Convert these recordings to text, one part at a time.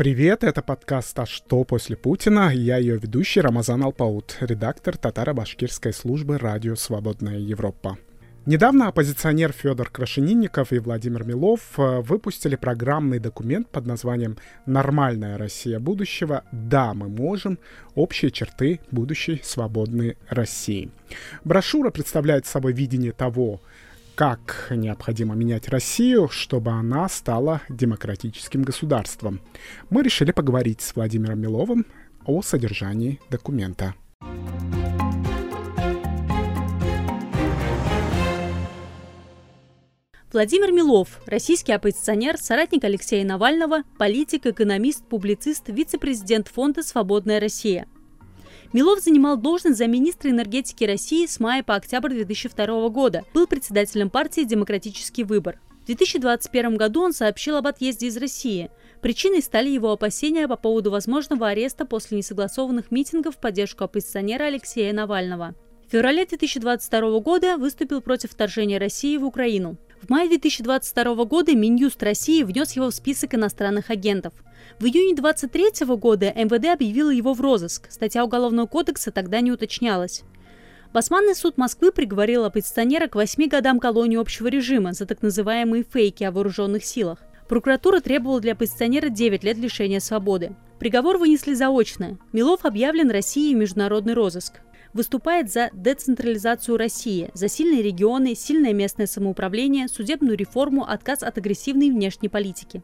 Привет, это подкаст «А что после Путина?» Я ее ведущий Рамазан Алпаут, редактор татаро-башкирской службы «Радио Свободная Европа». Недавно оппозиционер Федор Крашенинников и Владимир Милов э, выпустили программный документ под названием «Нормальная Россия будущего. Да, мы можем. Общие черты будущей свободной России». Брошюра представляет собой видение того, как необходимо менять Россию, чтобы она стала демократическим государством. Мы решили поговорить с Владимиром Миловым о содержании документа. Владимир Милов, российский оппозиционер, соратник Алексея Навального, политик, экономист, публицист, вице-президент фонда «Свободная Россия». Милов занимал должность замминистра энергетики России с мая по октябрь 2002 года. Был председателем партии «Демократический выбор». В 2021 году он сообщил об отъезде из России. Причиной стали его опасения по поводу возможного ареста после несогласованных митингов в поддержку оппозиционера Алексея Навального. В феврале 2022 года выступил против вторжения России в Украину. В мае 2022 года Минюст России внес его в список иностранных агентов. В июне 2023 года МВД объявило его в розыск. Статья Уголовного кодекса тогда не уточнялась. Басманный суд Москвы приговорил оппозиционера к 8 годам колонии общего режима за так называемые фейки о вооруженных силах. Прокуратура требовала для оппозиционера 9 лет лишения свободы. Приговор вынесли заочно. Милов объявлен Россией в международный розыск выступает за децентрализацию России, за сильные регионы, сильное местное самоуправление, судебную реформу, отказ от агрессивной внешней политики.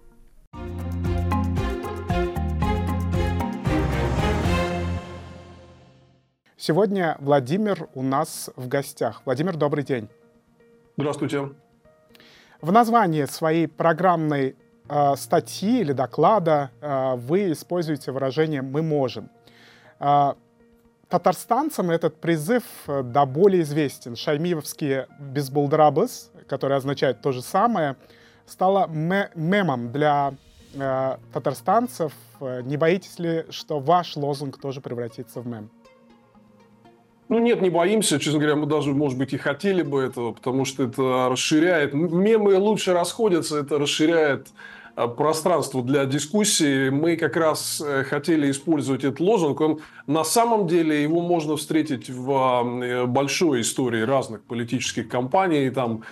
Сегодня Владимир у нас в гостях. Владимир, добрый день. Здравствуйте. В названии своей программной э, статьи или доклада э, вы используете выражение «мы можем». Э, татарстанцам этот призыв э, да более известен. Шаймиевские «безбулдрабыс», который означает то же самое, стало мемом для э, татарстанцев. Э, не боитесь ли, что ваш лозунг тоже превратится в мем? Ну нет, не боимся. Честно говоря, мы даже, может быть, и хотели бы этого, потому что это расширяет. Мемы лучше расходятся, это расширяет пространство для дискуссии. Мы как раз э, хотели использовать этот лозунг. Он, на самом деле его можно встретить в э, большой истории разных политических кампаний. Там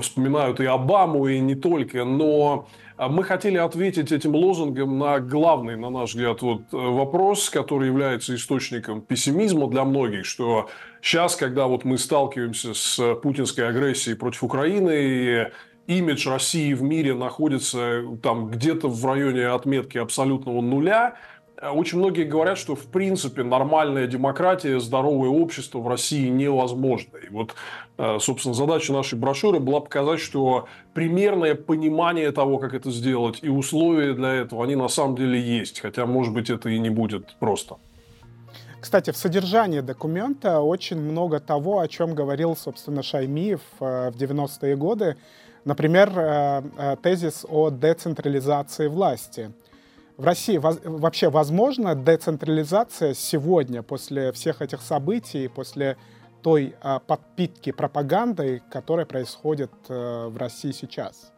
вспоминают и Обаму, и не только. Но мы хотели ответить этим лозунгом на главный, на наш взгляд, вот вопрос, который является источником пессимизма для многих, что сейчас, когда вот мы сталкиваемся с путинской агрессией против Украины, и имидж России в мире находится там где-то в районе отметки абсолютного нуля, очень многие говорят, что в принципе нормальная демократия, здоровое общество в России невозможно. И вот, э, собственно, задача нашей брошюры была показать, что примерное понимание того, как это сделать, и условия для этого, они на самом деле есть. Хотя, может быть, это и не будет просто. Кстати, в содержании документа очень много того, о чем говорил, собственно, Шаймиев э, в 90-е годы. Например, э, э, тезис о децентрализации власти. В России вообще возможна децентрализация сегодня, после всех этих событий, после той э, подпитки пропагандой, которая происходит в России сейчас?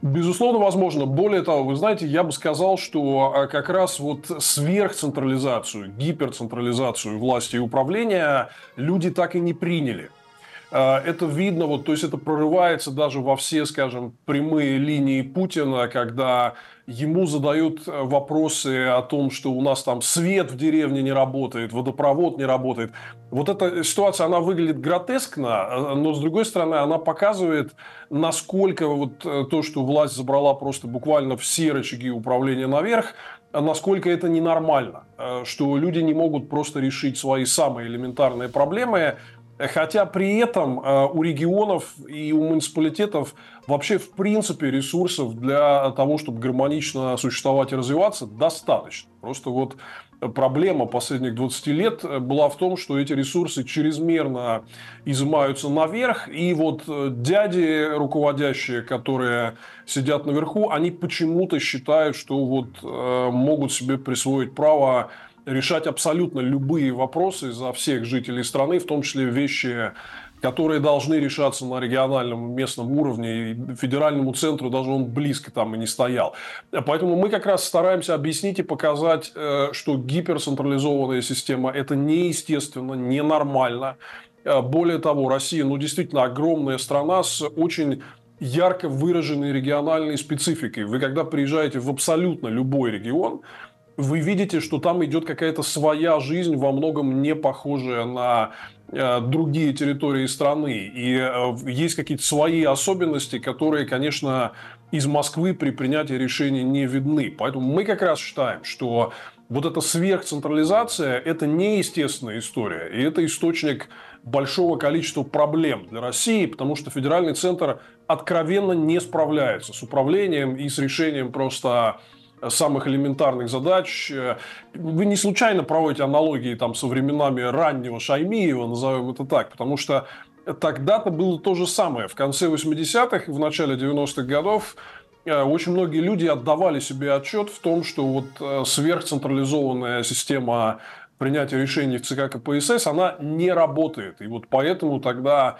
Безусловно, возможно. Более того, вы знаете, я бы сказал, что как раз вот сверхцентрализацию, гиперцентрализацию власти и управления люди так и не приняли. А, это видно, вот, то есть это прорывается даже во все, скажем, прямые линии Путина, когда ему задают э, вопросы о том, что у нас там свет в деревне не работает, водопровод не работает. Вот эта ситуация, она выглядит гротескно, э, но с другой стороны, она показывает, насколько вот э, то, что власть забрала просто буквально все рычаги управления наверх, насколько это ненормально, что люди не могут просто решить свои самые элементарные проблемы, Хотя при этом э, у регионов и у муниципалитетов вообще в принципе ресурсов для того, чтобы гармонично существовать и развиваться, достаточно. Просто вот проблема последних 20 лет была в том, что эти ресурсы чрезмерно изымаются наверх, и вот э, дяди руководящие, которые сидят наверху, они почему-то считают, что вот э, могут себе присвоить право решать абсолютно любые вопросы за всех жителей страны, в том числе вещи которые должны решаться на региональном местном уровне, и федеральному центру даже он близко там и не стоял. Поэтому мы как раз стараемся объяснить и показать, э, что гиперцентрализованная система – это неестественно, ненормально. Э, более того, Россия, ну, действительно огромная страна с очень ярко выраженной региональной спецификой. Вы когда приезжаете в абсолютно любой регион, вы видите, что там идет какая-то своя жизнь, во многом не похожая на э, другие территории страны. И э, есть какие-то свои особенности, которые, конечно, из Москвы при принятии решений не видны. Поэтому мы как раз считаем, что вот эта сверхцентрализация – это неестественная история. И это источник большого количества проблем для России, потому что федеральный центр откровенно не справляется с управлением и с решением просто самых элементарных задач. Вы не случайно проводите аналогии там, со временами раннего Шаймиева, назовем это так, потому что тогда-то было то же самое. В конце 80-х, в начале 90-х годов э, очень многие люди отдавали себе отчет в том, что вот э, сверхцентрализованная система принятия решений в ЦК КПСС, она не работает. И вот поэтому тогда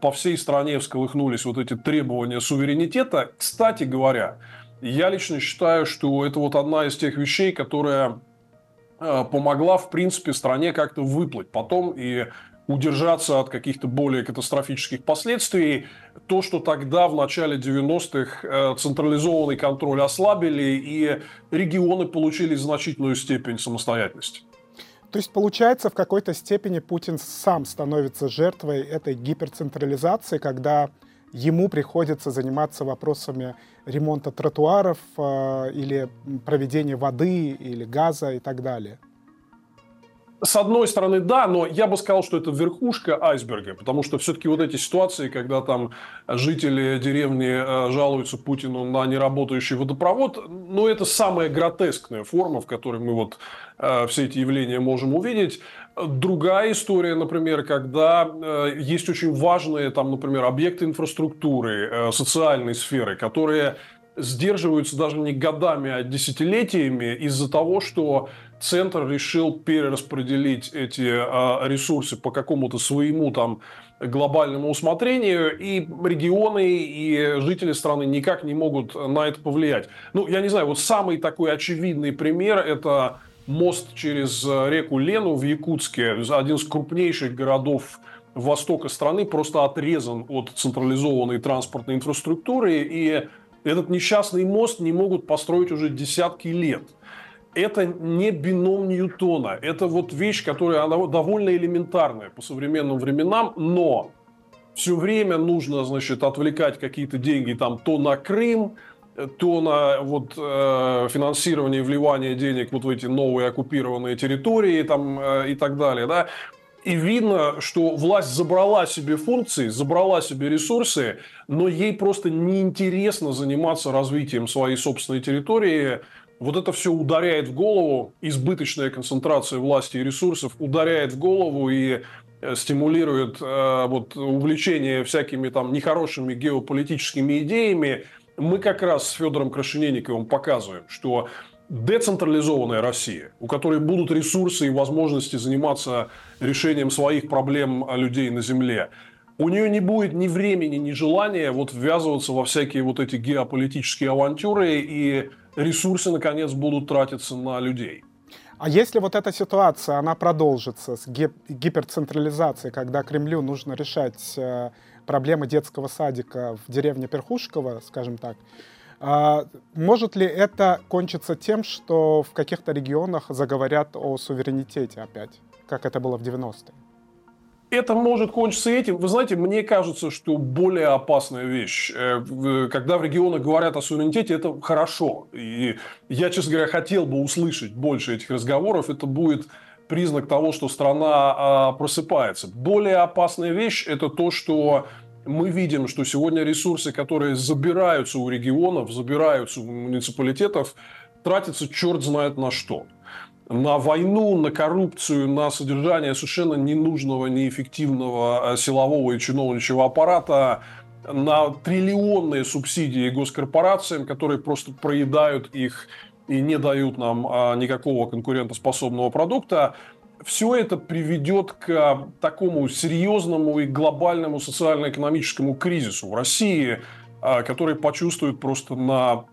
по всей стране всколыхнулись вот эти требования суверенитета. Кстати говоря, я лично считаю, что это вот одна из тех вещей, которая э, помогла, в принципе, стране как-то выплыть потом и удержаться от каких-то более катастрофических последствий. То, что тогда, в начале 90-х, э, централизованный контроль ослабили, и регионы получили значительную степень самостоятельности. То есть, получается, в какой-то степени Путин сам становится жертвой этой гиперцентрализации, когда ему приходится заниматься вопросами ремонта тротуаров э, или проведения воды или газа и так далее. С одной стороны, да, но я бы сказал, что это верхушка айсберга, потому что все-таки вот эти ситуации, когда там жители деревни э, жалуются Путину на неработающий водопровод, ну, это самая гротескная форма, в которой мы вот э, все эти явления можем увидеть. Другая история, например, когда э, есть очень важные, там, например, объекты инфраструктуры, социальной сферы, которые сдерживаются даже не годами, а десятилетиями из-за того, что центр решил перераспределить эти а, ресурсы по какому-то своему там глобальному усмотрению, и регионы, и жители страны никак не могут на это повлиять. Ну, я не знаю, вот самый такой очевидный пример – это мост через реку Лену в Якутске, один из крупнейших городов востока страны, просто отрезан от централизованной транспортной инфраструктуры, и этот несчастный мост не могут построить уже десятки лет – это не бином Ньютона. Это вот вещь, которая она довольно элементарная по современным временам, но все время нужно, значит, отвлекать какие-то деньги там то на Крым, то на вот, э, финансирование и вливание денег вот в эти новые оккупированные территории там, э, и так далее. Да? И видно, что власть забрала себе функции, забрала себе ресурсы, но ей просто неинтересно заниматься развитием своей собственной территории, вот это все ударяет в голову, избыточная концентрация власти и ресурсов ударяет в голову и э, стимулирует э, вот, увлечение всякими там нехорошими геополитическими идеями. Мы как раз с Федором Крашенинниковым показываем, что децентрализованная Россия, у которой будут ресурсы и возможности заниматься решением своих проблем людей на Земле, у нее не будет ни времени, ни желания вот ввязываться во всякие вот эти геополитические авантюры и ресурсы, наконец, будут тратиться на людей. А если вот эта ситуация, она продолжится с гиперцентрализацией, когда Кремлю нужно решать э, проблемы детского садика в деревне Перхушково, скажем так, а, может ли это кончиться тем, что в каких-то регионах заговорят о суверенитете опять, как это было в 90-е? Это может кончиться этим. Вы знаете, мне кажется, что более опасная вещь. Э, когда в регионах говорят о суверенитете, это хорошо. И я, честно говоря, хотел бы услышать больше этих разговоров. Это будет признак того, что страна а, просыпается. Более опасная вещь – это то, что мы видим, что сегодня ресурсы, которые забираются у регионов, забираются у муниципалитетов, тратятся черт знает на что на войну, на коррупцию, на содержание совершенно ненужного, неэффективного э, силового и чиновничьего аппарата, на триллионные субсидии госкорпорациям, которые просто проедают их и не дают нам а, никакого конкурентоспособного продукта. все это приведет к такому серьезному и глобальному социально-экономическому кризису в России, а, который почувствует просто на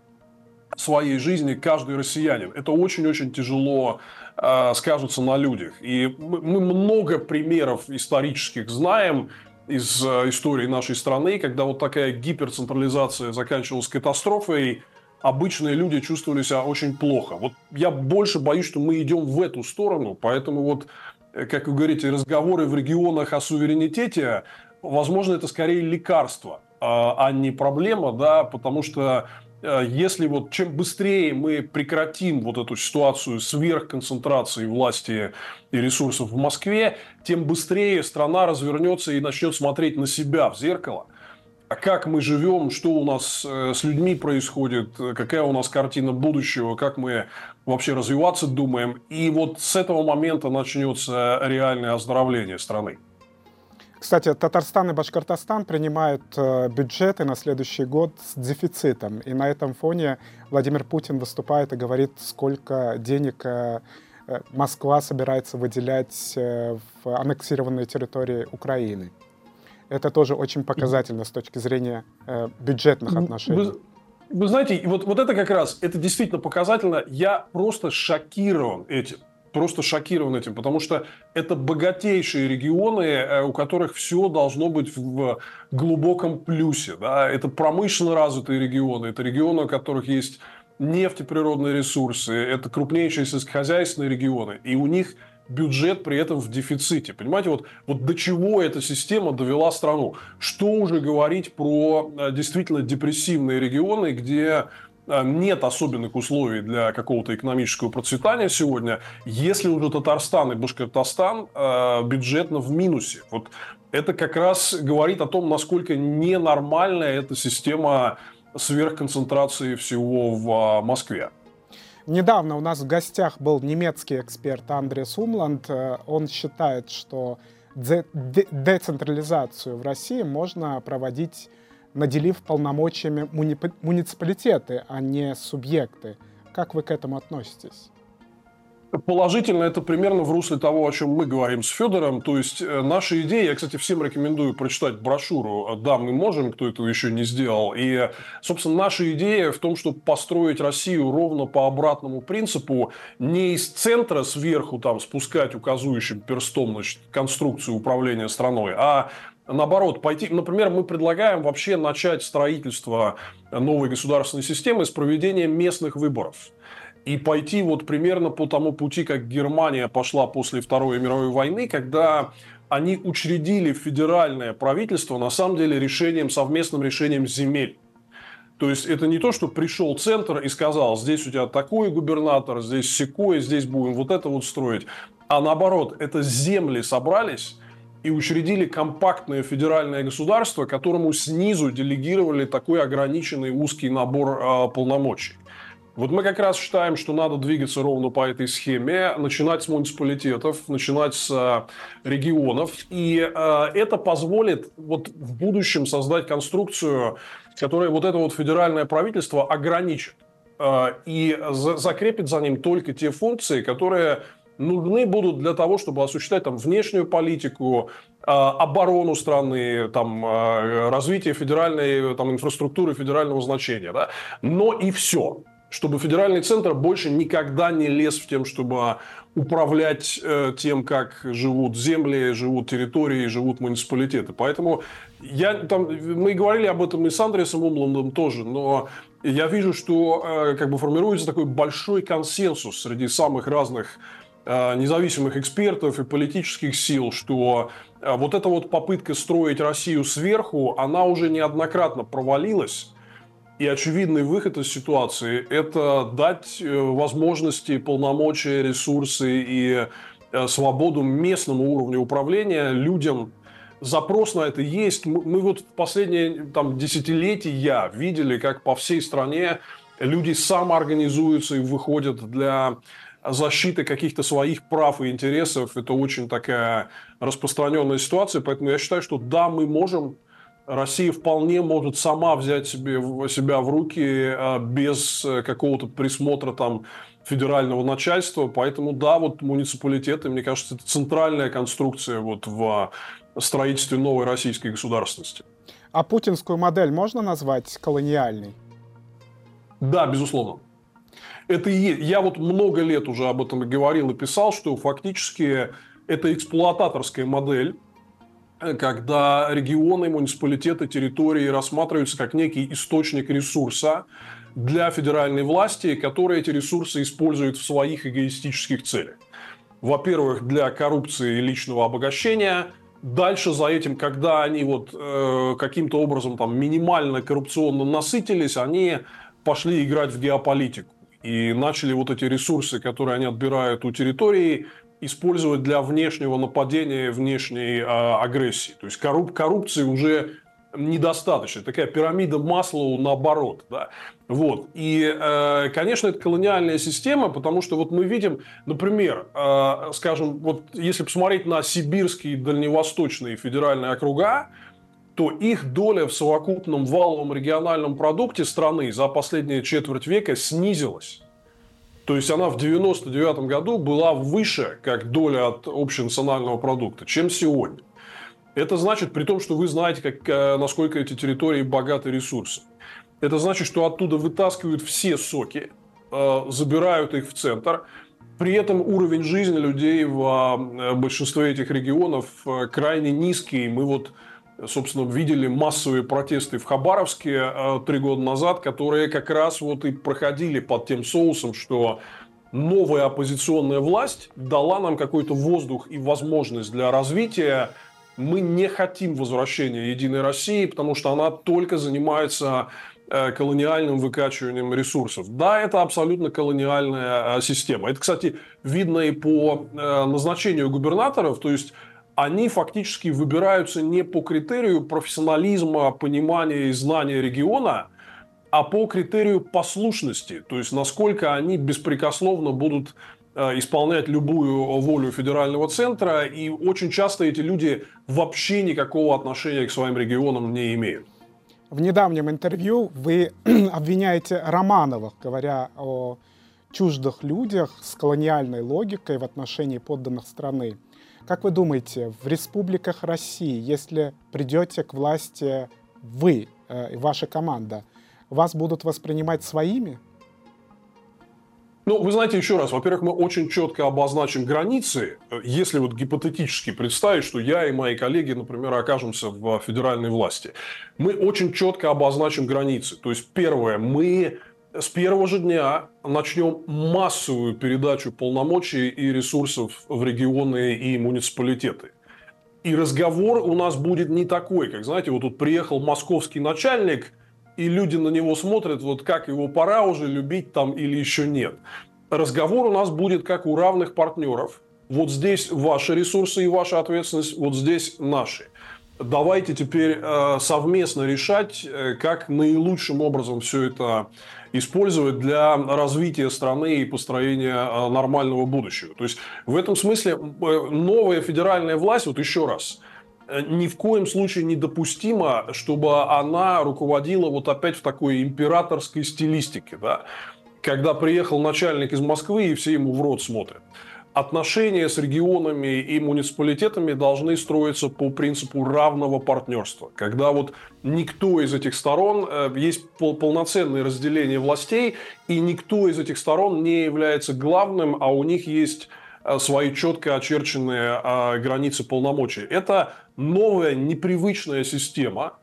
своей жизни каждый россиянин. Это очень-очень тяжело э, скажется на людях. И мы, много примеров исторических знаем из э, истории нашей страны, когда вот такая гиперцентрализация заканчивалась катастрофой, обычные люди чувствовали себя очень плохо. Вот я больше боюсь, что мы идем в эту сторону, поэтому вот, э, как вы говорите, разговоры в регионах о суверенитете, возможно, это скорее лекарство, а, а не проблема, да, потому что если вот чем быстрее мы прекратим вот эту ситуацию сверхконцентрации власти и ресурсов в Москве, тем быстрее страна развернется и начнет смотреть на себя в зеркало а как мы живем, что у нас э, с людьми происходит, какая у нас картина будущего, как мы вообще развиваться думаем. И вот с этого момента начнется реальное оздоровление страны. Кстати, Татарстан и Башкортостан принимают э, бюджеты на следующий год с дефицитом. И на этом фоне Владимир Путин выступает и говорит, сколько денег э, Москва собирается выделять в аннексированные территории Украины. Это тоже очень показательно с точки зрения э, бюджетных отношений. Вы, вы знаете, вот, вот это как раз, это действительно показательно. Я просто шокирован этим. Просто шокирован этим, потому что это богатейшие регионы, э, у которых все должно быть в глубоком плюсе. Да? Это промышленно развитые регионы, это регионы, у которых есть нефть ресурсы, это крупнейшие сельскохозяйственные регионы. И у них бюджет при этом в дефиците. Понимаете, вот, вот до чего эта система довела страну. Что уже говорить про э, действительно депрессивные регионы, где нет особенных условий для какого-то экономического процветания сегодня, если уже Татарстан и Башкортостан э, бюджетно в минусе. Вот это как раз говорит о том, насколько ненормальная эта система сверхконцентрации всего в Москве. Недавно у нас в гостях был немецкий эксперт Андрес Умланд. Э, он считает, что децентрализацию в России можно проводить, наделив полномочиями муниципалитеты, а не субъекты. Как вы к этому относитесь? Положительно это примерно в русле того, о чем мы говорим с Федором. То есть, э, наша идея, я, кстати, всем рекомендую прочитать брошюру «Да, мы можем», кто этого еще не сделал. И, собственно, наша идея в том, чтобы построить Россию ровно по обратному принципу, не из центра сверху там спускать указующим перстом значит, конструкцию управления страной, а наоборот, пойти, например, мы предлагаем вообще начать строительство новой государственной системы с проведением местных выборов и пойти вот примерно по тому пути, как Германия пошла после Второй мировой войны, когда они учредили федеральное правительство на самом деле решением, совместным решением земель. То есть это не то, что пришел центр и сказал, здесь у тебя такой губернатор, здесь секой, здесь будем вот это вот строить. А наоборот, это земли собрались и учредили компактное федеральное государство, которому снизу делегировали такой ограниченный узкий набор э, полномочий. Вот мы как раз считаем, что надо двигаться ровно по этой схеме, начинать с муниципалитетов, начинать с э, регионов. И э, это позволит вот в будущем создать конструкцию, которая вот это вот федеральное правительство ограничит э, и за, закрепит за ним только те функции, которые нужны будут для того, чтобы осуществлять там внешнюю политику, э, оборону страны, там, э, развитие федеральной там, инфраструктуры федерального значения. Да? Но и все чтобы федеральный центр больше никогда не лез в тем, чтобы управлять э, тем, как живут земли, живут территории, живут муниципалитеты. Поэтому я, там, мы говорили об этом и с Андресом Умландом тоже, но я вижу, что э, как бы формируется такой большой консенсус среди самых разных независимых экспертов и политических сил, что э, вот эта вот попытка строить Россию сверху, она уже неоднократно провалилась и очевидный выход из ситуации – это дать э, возможности, полномочия, ресурсы и э, свободу местному уровню управления людям. Запрос на это есть. Мы вот в последние там, десятилетия видели, как по всей стране люди самоорганизуются и выходят для защиты каких-то своих прав и интересов. Это очень такая распространенная ситуация. Поэтому я считаю, что да, мы можем Россия вполне может сама взять себе, себя в руки без какого-то присмотра там федерального начальства. Поэтому, да, вот муниципалитеты, мне кажется, это центральная конструкция вот в строительстве новой российской государственности. А путинскую модель можно назвать колониальной? Да, безусловно. Это и есть. Я вот много лет уже об этом говорил и писал, что фактически это эксплуататорская модель, когда регионы, муниципалитеты, территории рассматриваются как некий источник ресурса, для федеральной власти, которые эти ресурсы используют в своих эгоистических целях. Во-первых, для коррупции и личного обогащения. Дальше за этим, когда они вот э, каким-то образом там минимально коррупционно насытились, они пошли играть в геополитику и начали вот эти ресурсы, которые они отбирают у территории, использовать для внешнего нападения, внешней э, агрессии. То есть корруп коррупции уже недостаточно. Такая пирамида масла наоборот. Да? Вот. И, э, конечно, это колониальная система, потому что вот мы видим, например, э, скажем, вот если посмотреть на сибирские дальневосточные федеральные округа, то их доля в совокупном валовом региональном продукте страны за последние четверть века снизилась. То есть она в 1999 году была выше, как доля от общенационального продукта, чем сегодня. Это значит, при том, что вы знаете, как, э, насколько эти территории богаты ресурсами. Это значит, что оттуда вытаскивают все соки, э, забирают их в центр. При этом уровень жизни людей в э, большинстве этих регионов крайне низкий. Мы вот, собственно, видели массовые протесты в Хабаровске три года назад, которые как раз вот и проходили под тем соусом, что новая оппозиционная власть дала нам какой-то воздух и возможность для развития мы не хотим возвращения Единой России, потому что она только занимается э, колониальным выкачиванием ресурсов. Да, это абсолютно колониальная э, система. Это, кстати, видно и по э, назначению губернаторов. То есть они фактически выбираются не по критерию профессионализма, понимания и знания региона, а по критерию послушности. То есть насколько они беспрекословно будут Э, исполнять любую волю федерального центра, и очень часто эти люди вообще никакого отношения к своим регионам не имеют. В недавнем интервью вы обвиняете Романова, говоря о чуждых людях с колониальной логикой в отношении подданных страны. Как вы думаете, в республиках России, если придете к власти вы э, ваша команда, вас будут воспринимать своими? Ну, вы знаете, еще раз, во-первых, мы очень четко обозначим границы. Если вот гипотетически представить, что я и мои коллеги, например, окажемся в федеральной власти, мы очень четко обозначим границы. То есть, первое, мы с первого же дня начнем массовую передачу полномочий и ресурсов в регионы и муниципалитеты. И разговор у нас будет не такой, как, знаете, вот тут приехал московский начальник – и люди на него смотрят, вот как его пора уже любить там или еще нет. Разговор у нас будет как у равных партнеров. Вот здесь ваши ресурсы и ваша ответственность, вот здесь наши. Давайте теперь э, совместно решать, э, как наилучшим образом все это использовать для развития страны и построения э, нормального будущего. То есть в этом смысле новая федеральная власть, вот еще раз – Э, ни в коем случае недопустимо, чтобы она руководила вот опять в такой императорской стилистике, да? когда приехал начальник из Москвы и все ему в рот смотрят. Отношения с регионами и муниципалитетами должны строиться по принципу равного партнерства, когда вот никто из этих сторон, э, есть полноценное разделение властей, и никто из этих сторон не является главным, а у них есть Э, свои четко очерченные э, границы полномочий. Это новая, непривычная система.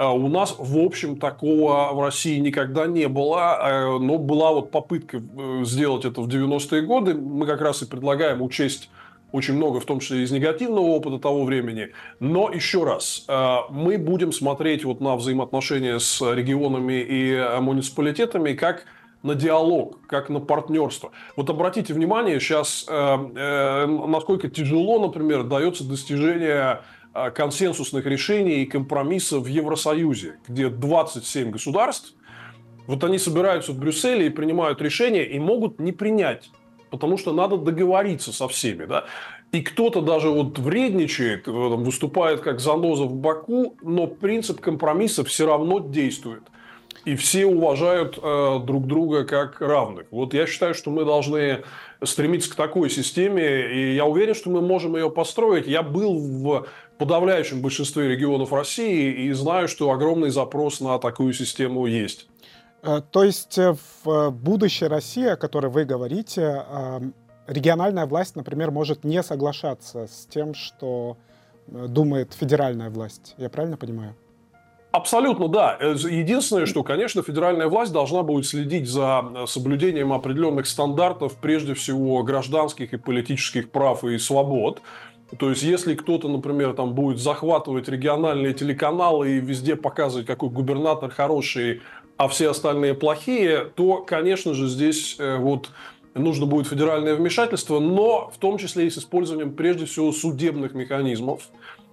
Э, у нас, в общем, такого в России никогда не было, но была вот попытка сделать это в 90-е годы. Мы как раз и предлагаем учесть очень много, в том числе из негативного опыта того времени. Но еще раз, мы будем смотреть вот на взаимоотношения с регионами и муниципалитетами как на диалог, как на партнерство. Вот обратите внимание сейчас, э, э, насколько тяжело, например, дается достижение э, консенсусных решений и компромиссов в Евросоюзе, где 27 государств, вот они собираются в Брюсселе и принимают решения и могут не принять, потому что надо договориться со всеми. Да? и кто-то даже вот вредничает, выступает как заноза в боку, но принцип компромисса все равно действует. И все уважают э, друг друга как равных. Вот я считаю, что мы должны стремиться к такой системе, и я уверен, что мы можем ее построить. Я был в подавляющем большинстве регионов России и знаю, что огромный запрос на такую систему есть. Э, то есть э, в будущей России, о которой вы говорите, региональная власть, например, может не соглашаться с тем, что э, думает федеральная власть. Я правильно понимаю? Абсолютно, да. Э, единственное, что, конечно, федеральная власть должна будет следить за э, соблюдением определенных стандартов, прежде всего, гражданских и политических прав и свобод. То есть, если кто-то, например, там будет захватывать региональные телеканалы и везде показывать, какой губернатор хороший, а все остальные плохие, то, конечно же, здесь вот нужно будет федеральное вмешательство, но в том числе и с использованием прежде всего судебных механизмов,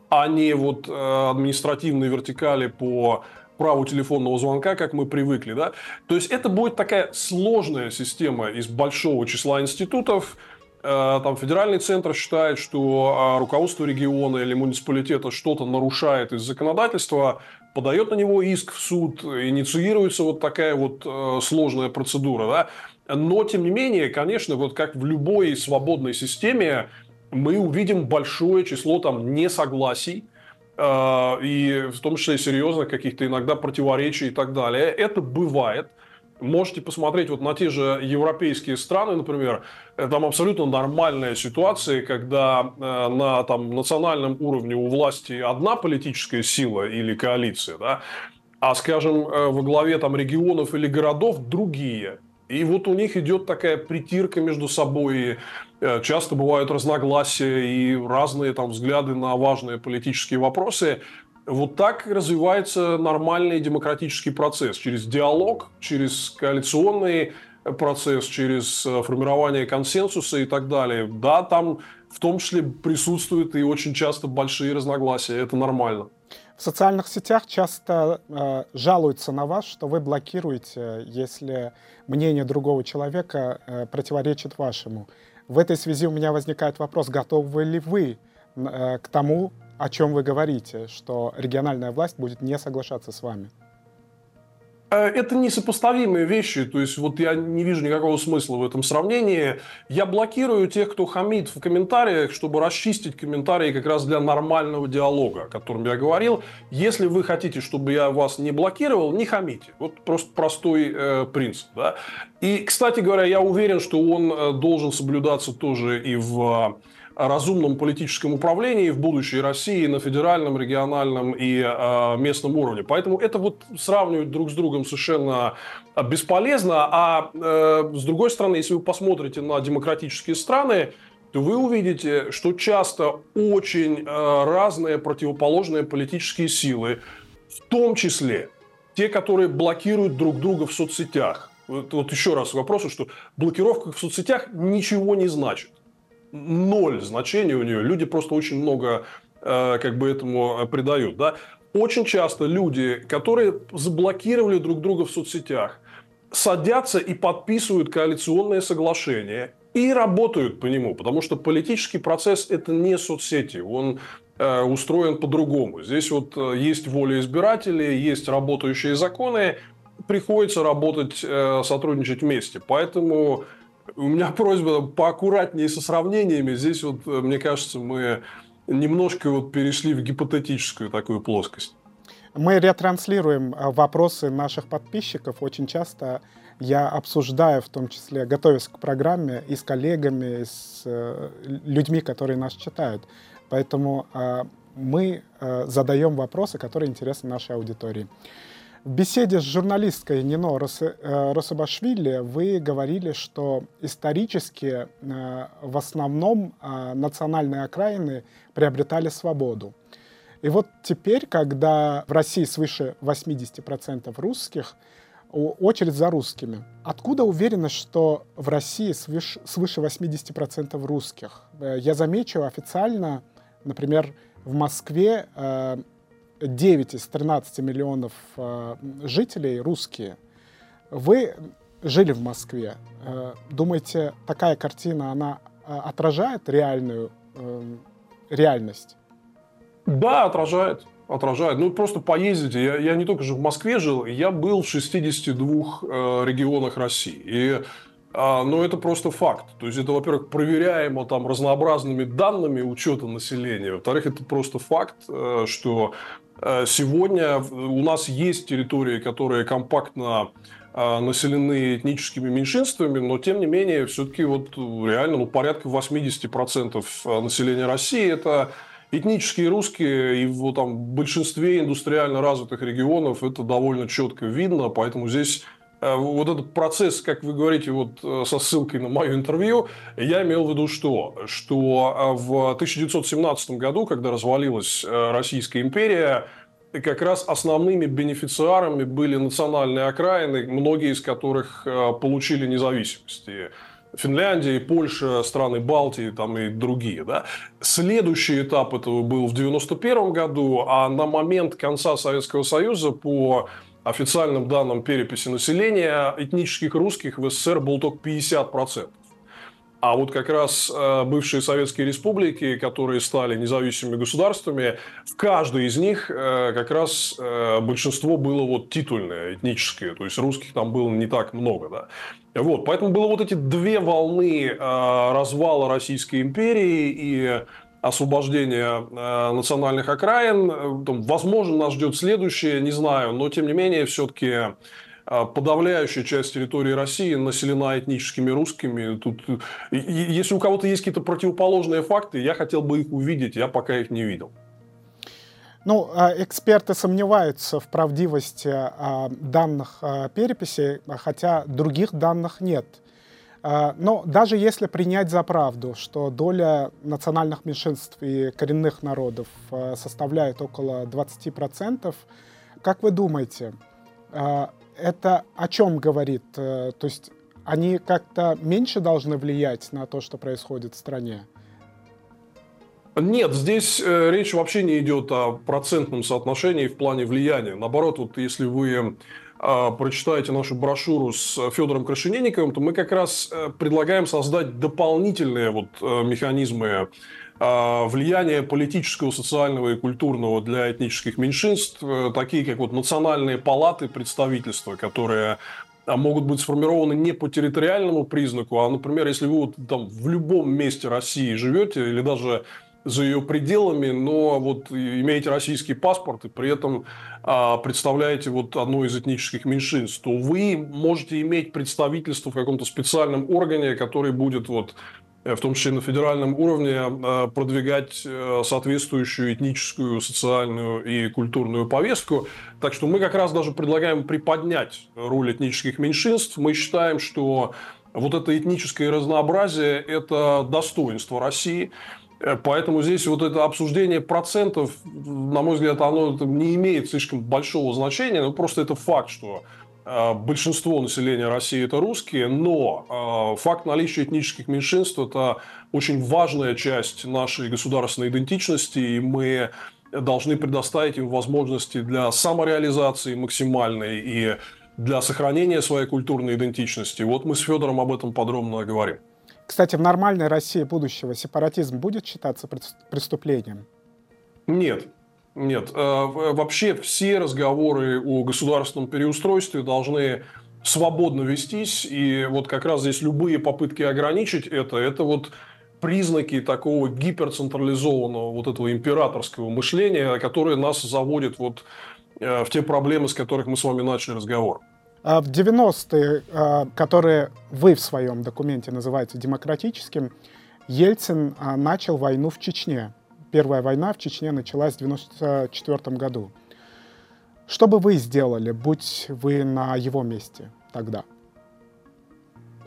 а не вот э, административной вертикали по праву телефонного звонка, как мы привыкли. Да? То есть это будет такая сложная система из большого числа институтов. Э, там федеральный центр считает, что э, руководство региона или муниципалитета что-то нарушает из законодательства, подает на него иск в суд, инициируется вот такая вот сложная процедура. Да? Но, тем не менее, конечно, вот как в любой свободной системе, мы увидим большое число там несогласий, э, и в том числе серьезных каких-то иногда противоречий и так далее. Это бывает. Можете посмотреть вот на те же европейские страны, например, там абсолютно нормальная ситуация, когда э, на там, национальном уровне у власти одна политическая сила или коалиция, да, а, скажем, э, во главе там, регионов или городов другие. И вот у них идет такая притирка между собой. Э, часто бывают разногласия и разные там взгляды на важные политические вопросы. Вот так развивается нормальный демократический процесс. Через диалог, через коалиционный процесс, через э, формирование консенсуса и так далее. Да, там в том числе присутствуют и очень часто большие разногласия. Это нормально. В социальных сетях часто э, жалуются на вас, что вы блокируете, если мнение другого человека э, противоречит вашему. В этой связи у меня возникает вопрос, готовы ли вы э, к тому, о чем вы говорите, что региональная власть будет не соглашаться с вами? Э, это несопоставимые вещи, то есть вот я не вижу никакого смысла в этом сравнении. Я блокирую тех, кто хамит в комментариях, чтобы расчистить комментарии как раз для нормального диалога, о котором я говорил. Если вы хотите, чтобы я вас не блокировал, не хамите. Вот просто простой э, принцип. Да? И, кстати говоря, я уверен, что он э, должен соблюдаться тоже и в разумном политическом управлении в будущей России на федеральном, региональном и э, местном уровне. Поэтому это вот сравнивать друг с другом совершенно бесполезно. А э, с другой стороны, если вы посмотрите на демократические страны, то вы увидите, что часто очень э, разные противоположные политические силы, в том числе те, которые блокируют друг друга в соцсетях. Вот, вот еще раз к вопросу, что блокировка в соцсетях ничего не значит ноль значения у нее. Люди просто очень много э, как бы этому э, придают. Да? Очень часто люди, которые заблокировали друг друга в соцсетях, садятся и подписывают коалиционное соглашение и работают по нему, потому что политический процесс это не соцсети, он э, устроен по-другому. Здесь вот э, есть воля избирателей, есть работающие законы, приходится работать, э, сотрудничать вместе. Поэтому у меня просьба поаккуратнее со сравнениями. Здесь вот, э, мне кажется, мы немножко вот перешли в гипотетическую такую плоскость. Мы ретранслируем э, вопросы наших подписчиков. Очень часто я обсуждаю, в том числе, готовясь к программе, и с коллегами, и с э, людьми, которые нас читают. Поэтому мы задаем вопросы, которые интересны нашей аудитории. В беседе с журналисткой Нино э, Рособашвили вы говорили, что исторически э, в основном э, национальные окраины приобретали свободу. И вот теперь, когда в России свыше 80% русских, очередь за русскими. Откуда уверенность, что в России свыше 80% русских? Я замечу официально, например, в Москве 9 из 13 миллионов э, жителей русские. Вы жили в Москве. Э, думаете, такая картина, она э, отражает реальную э, реальность? Да, отражает. Отражает. Ну, просто поездите. Я, я не только же в Москве жил, я был в 62 э, регионах России. И но это просто факт. То есть это, во-первых, проверяемо там разнообразными данными учета населения. Во-вторых, это просто факт, э, что э, сегодня у нас есть территории, которые компактно э, населены этническими меньшинствами, но тем не менее все-таки вот реально ну, порядка 80% населения России это этнические русские, и в там, большинстве индустриально развитых регионов это довольно четко видно, поэтому здесь вот этот процесс, как вы говорите, вот э, со ссылкой на мое интервью, я имел в виду что? Что э, в 1917 году, когда развалилась Российская империя, как раз основными бенефициарами были национальные окраины, многие из которых получили независимость. Финляндия, и Польша, страны Балтии там и другие. Да? Следующий этап этого был в 1991 году, а на момент конца Советского Союза по официальным данным переписи населения этнических русских в СССР был только 50%. А вот как раз э, бывшие советские республики, которые стали независимыми государствами, в каждой из них э, как раз э, большинство было вот титульное, этническое. То есть русских там было не так много. Да? Вот, поэтому было вот эти две волны развала Российской империи и освобождения э, национальных окраин. Возможно, нас ждет следующее, не знаю, но тем не менее, все-таки э, подавляющая часть территории России населена этническими русскими. Тут, если у кого-то есть какие-то противоположные факты, я хотел бы их увидеть, я пока их не видел. Ну, а эксперты сомневаются в правдивости а, данных а, переписи, хотя других данных нет. А, но даже если принять за правду, что доля национальных меньшинств и коренных народов а, составляет около 20%, как вы думаете, а, это о чем говорит? Э, то есть они как-то меньше должны влиять на то, что происходит в стране? Нет, здесь э, речь вообще не идет о процентном соотношении в плане влияния. Наоборот, вот если вы прочитаете нашу брошюру с Федором Крашенинниковым, то мы как раз э, предлагаем создать дополнительные вот э, механизмы а, влияния политического, социального и культурного для этнических меньшинств, э, такие как вот национальные палаты представительства, которые а, могут быть сформированы не по территориальному признаку, а, например, если вы вот там в любом месте России живете или даже за ее пределами, но вот имеете российский паспорт и при этом а, представляете вот одно из этнических меньшинств, то вы можете иметь представительство в каком-то специальном органе, который будет вот э, в том числе на федеральном уровне, э, продвигать э, соответствующую этническую, социальную и культурную повестку. Так что мы как раз даже предлагаем приподнять роль этнических меньшинств. Мы считаем, что вот это этническое разнообразие – это достоинство России. Э, поэтому здесь вот это обсуждение процентов, на мой взгляд, оно не имеет слишком большого значения. Ну, просто это факт, что э, большинство населения России это русские, но э, факт наличия этнических меньшинств это очень важная часть нашей государственной идентичности, и мы должны предоставить им возможности для самореализации максимальной и для сохранения своей культурной идентичности. Вот мы с Федором об этом подробно говорим. Кстати, в нормальной России будущего сепаратизм будет считаться преступлением? Нет. Нет. Э, вообще все разговоры о государственном переустройстве должны свободно вестись. И вот как раз здесь любые попытки ограничить это, это вот признаки такого гиперцентрализованного вот этого императорского мышления, которое нас заводит вот э, в те проблемы, с которых мы с вами начали разговор. А в 90-е, а, которые вы в своем документе называете демократическим, Ельцин а, начал войну в Чечне. Первая война в Чечне началась в 1994 году. Что бы вы сделали, будь вы на его месте тогда?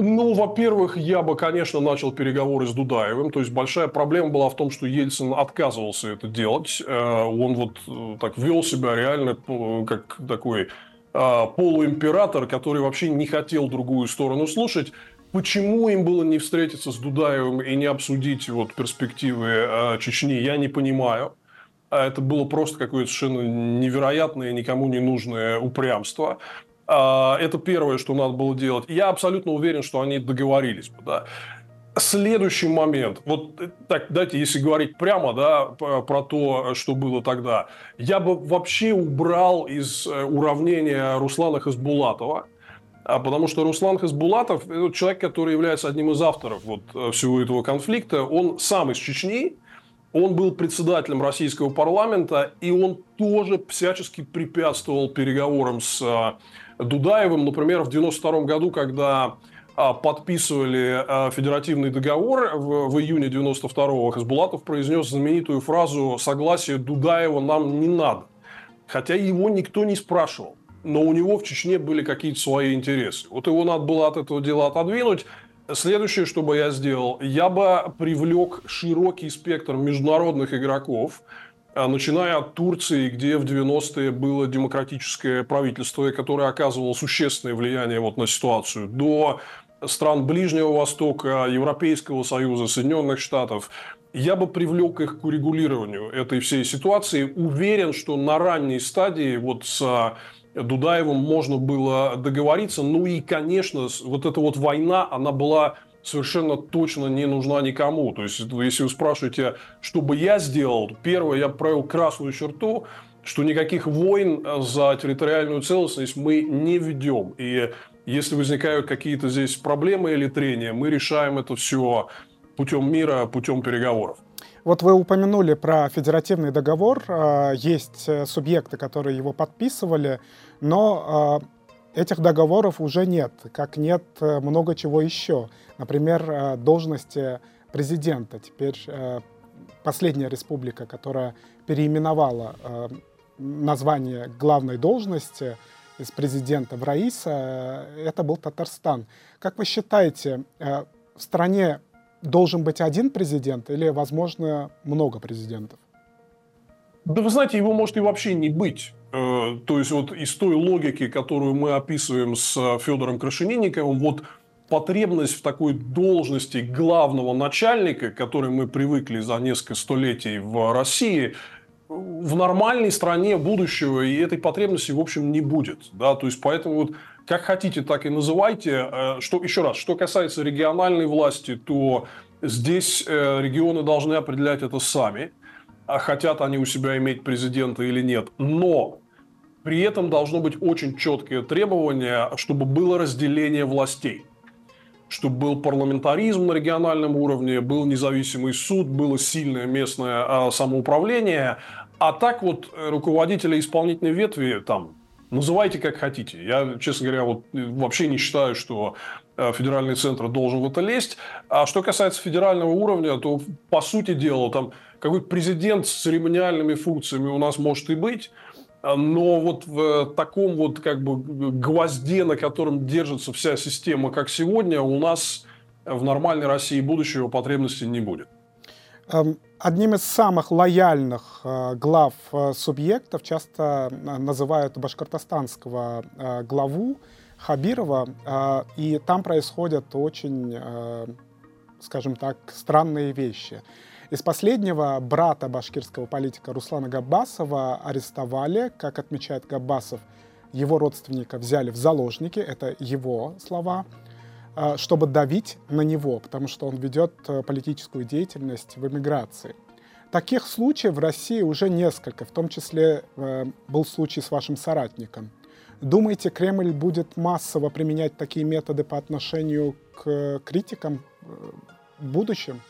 Ну, во-первых, я бы, конечно, начал переговоры с Дудаевым. То есть большая проблема была в том, что Ельцин отказывался это делать. Э, он вот э, так вел себя реально э, как такой полуимператор, который вообще не хотел другую сторону слушать. Почему им было не встретиться с Дудаевым и не обсудить вот перспективы э, Чечни, я не понимаю. А это было просто какое-то совершенно невероятное, никому не нужное упрямство. Это первое, что надо было делать. Я абсолютно уверен, что они договорились бы. Да. Следующий момент. Вот э, так, дайте, если говорить прямо, да, про то, что было тогда. Я бы вообще убрал из э, уравнения Руслана Хасбулатова, а потому что Руслан Хасбулатов – это человек, который является одним из авторов вот э, всего этого конфликта. Он сам из Чечни, он был председателем российского парламента, и он тоже всячески препятствовал переговорам с Дудаевым. Например, в 1992 году, когда подписывали а, федеративный договор в, в июне 92-го, Хасбулатов произнес знаменитую фразу «Согласие Дудаева нам не надо». Хотя его никто не спрашивал. Но у него в Чечне были какие-то свои интересы. Вот его надо было от этого дела отодвинуть. Следующее, что бы я сделал, я бы привлек широкий спектр международных игроков, а, начиная от Турции, где в 90-е было демократическое правительство, которое оказывало существенное влияние вот на ситуацию, до стран Ближнего Востока, Европейского Союза, Соединенных Штатов, я бы привлек их к урегулированию этой всей ситуации. Уверен, что на ранней стадии вот с а, Дудаевым можно было договориться. Ну и, конечно, вот эта вот война, она была совершенно точно не нужна никому. То есть, если вы спрашиваете, что бы я сделал, первое, я провел красную черту, что никаких войн за территориальную целостность мы не ведем. И если возникают какие-то здесь проблемы или трения, мы решаем это все путем мира, путем переговоров. Вот вы упомянули про федеративный договор. А, есть э, субъекты, которые его подписывали, но а, этих договоров уже нет, как нет э, много чего еще. Например, э, должности президента. Теперь последняя республика, которая переименовала название главной должности – из президента в Раиса, э, это был Татарстан. Как вы считаете, э, в стране должен быть один президент или, возможно, много президентов? Да вы знаете, его может и вообще не быть. Э, то есть вот из той логики, которую мы описываем с Федором Крашенинниковым, вот потребность в такой должности главного начальника, к которой мы привыкли за несколько столетий в России, в нормальной стране будущего и этой потребности, в общем, не будет. Да? То есть, поэтому вот как хотите, так и называйте. Э, что, еще раз, что касается региональной власти, то здесь э, регионы должны определять это сами, а хотят они у себя иметь президента или нет. Но при этом должно быть очень четкое требование, чтобы было разделение властей чтобы был парламентаризм на региональном уровне, был независимый суд, было сильное местное а, самоуправление, а так вот э, руководители исполнительной ветви там называйте как хотите. Я, честно говоря, вот э, вообще не считаю, что э, федеральный центр должен в это лезть. А что касается федерального уровня, то по сути дела там какой президент с церемониальными функциями у нас может и быть. Но вот в таком вот как бы гвозде, на котором держится вся система, как сегодня, у нас в нормальной России будущего потребности не будет. Одним из самых лояльных э, глав э, субъектов часто э, называют башкортостанского главу Хабирова, и там происходят очень, скажем так, странные вещи. Из последнего брата башкирского политика Руслана Габбасова арестовали, как отмечает Габбасов, его родственника взяли в заложники, это его слова, чтобы давить на него, потому что он ведет э, политическую деятельность в эмиграции. Таких случаев в России уже несколько, в том числе э, был случай с вашим соратником. Думаете, Кремль будет массово применять такие методы по отношению к критикам э, в будущем?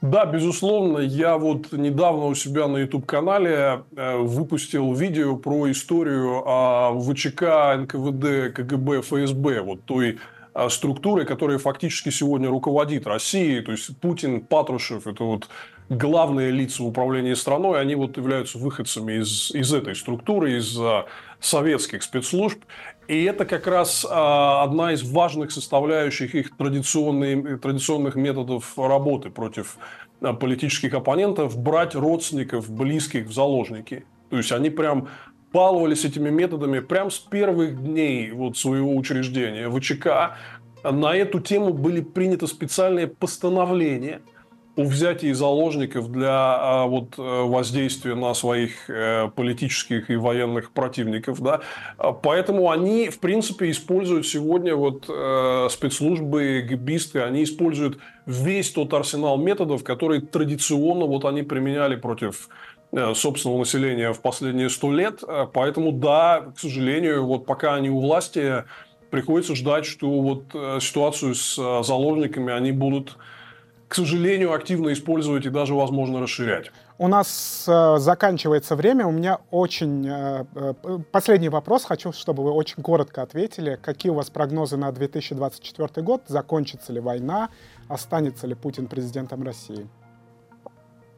Да, безусловно. Я вот недавно у себя на YouTube-канале выпустил видео про историю о ВЧК, НКВД, КГБ, ФСБ, вот той а, структурой, которая фактически сегодня руководит Россией. То есть Путин, Патрушев – это вот главные лица управления страной, они вот являются выходцами из, из этой структуры, из а, советских спецслужб. И это как раз а, одна из важных составляющих их традиционных методов работы против политических оппонентов – брать родственников, близких в заложники. То есть они прям баловались этими методами прямо с первых дней вот своего учреждения ВЧК. На эту тему были приняты специальные постановления, о взятии заложников для а, вот, э, воздействия на своих э, политических и военных противников. Да? А, поэтому они, в принципе, используют сегодня вот, э, спецслужбы, гибисты, они используют весь тот арсенал методов, которые традиционно вот, они применяли против собственного населения в последние сто лет. Поэтому, да, к сожалению, вот пока они у власти, приходится ждать, что вот ситуацию с заложниками они будут к сожалению, активно использовать и даже, возможно, расширять. У нас э, заканчивается время. У меня очень э, э, последний вопрос. Хочу, чтобы вы очень коротко ответили. Какие у вас прогнозы на 2024 год? Закончится ли война? Останется ли Путин президентом России?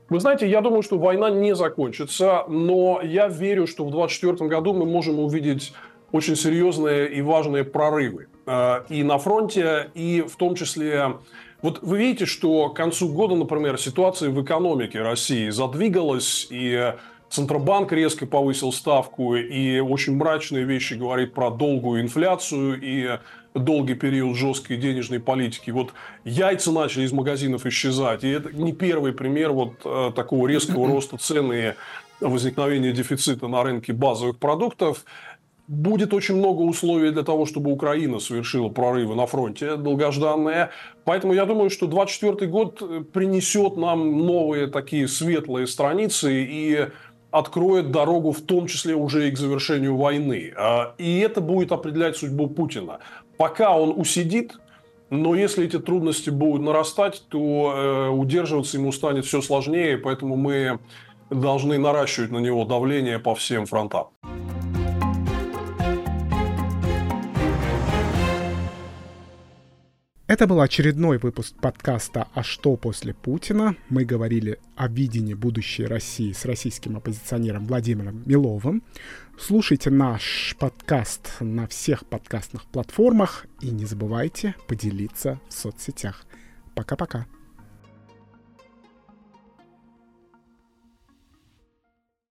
Вы знаете, я думаю, что война не закончится, но я верю, что в 2024 году мы можем увидеть очень серьезные и важные прорывы э, и на фронте, и в том числе вот вы видите, что к концу года, например, ситуация в экономике России задвигалась, и Центробанк резко повысил ставку, и очень мрачные вещи говорит про долгую инфляцию и долгий период жесткой денежной политики. Вот яйца начали из магазинов исчезать. И это не первый пример вот э, такого резкого роста цены и возникновения дефицита на рынке базовых продуктов будет очень много условий для того, чтобы Украина совершила прорывы на фронте долгожданные. Поэтому я думаю, что 2024 год принесет нам новые такие светлые страницы и откроет дорогу в том числе уже и к завершению войны. А, и это будет определять судьбу Путина. Пока он усидит, но если эти трудности будут нарастать, то э, удерживаться ему станет все сложнее, поэтому мы должны наращивать на него давление по всем фронтам. Это был очередной выпуск подкаста «А что после Путина?». Мы говорили о видении будущей России с российским оппозиционером Владимиром Миловым. Слушайте наш подкаст на всех подкастных платформах и не забывайте поделиться в соцсетях. Пока-пока.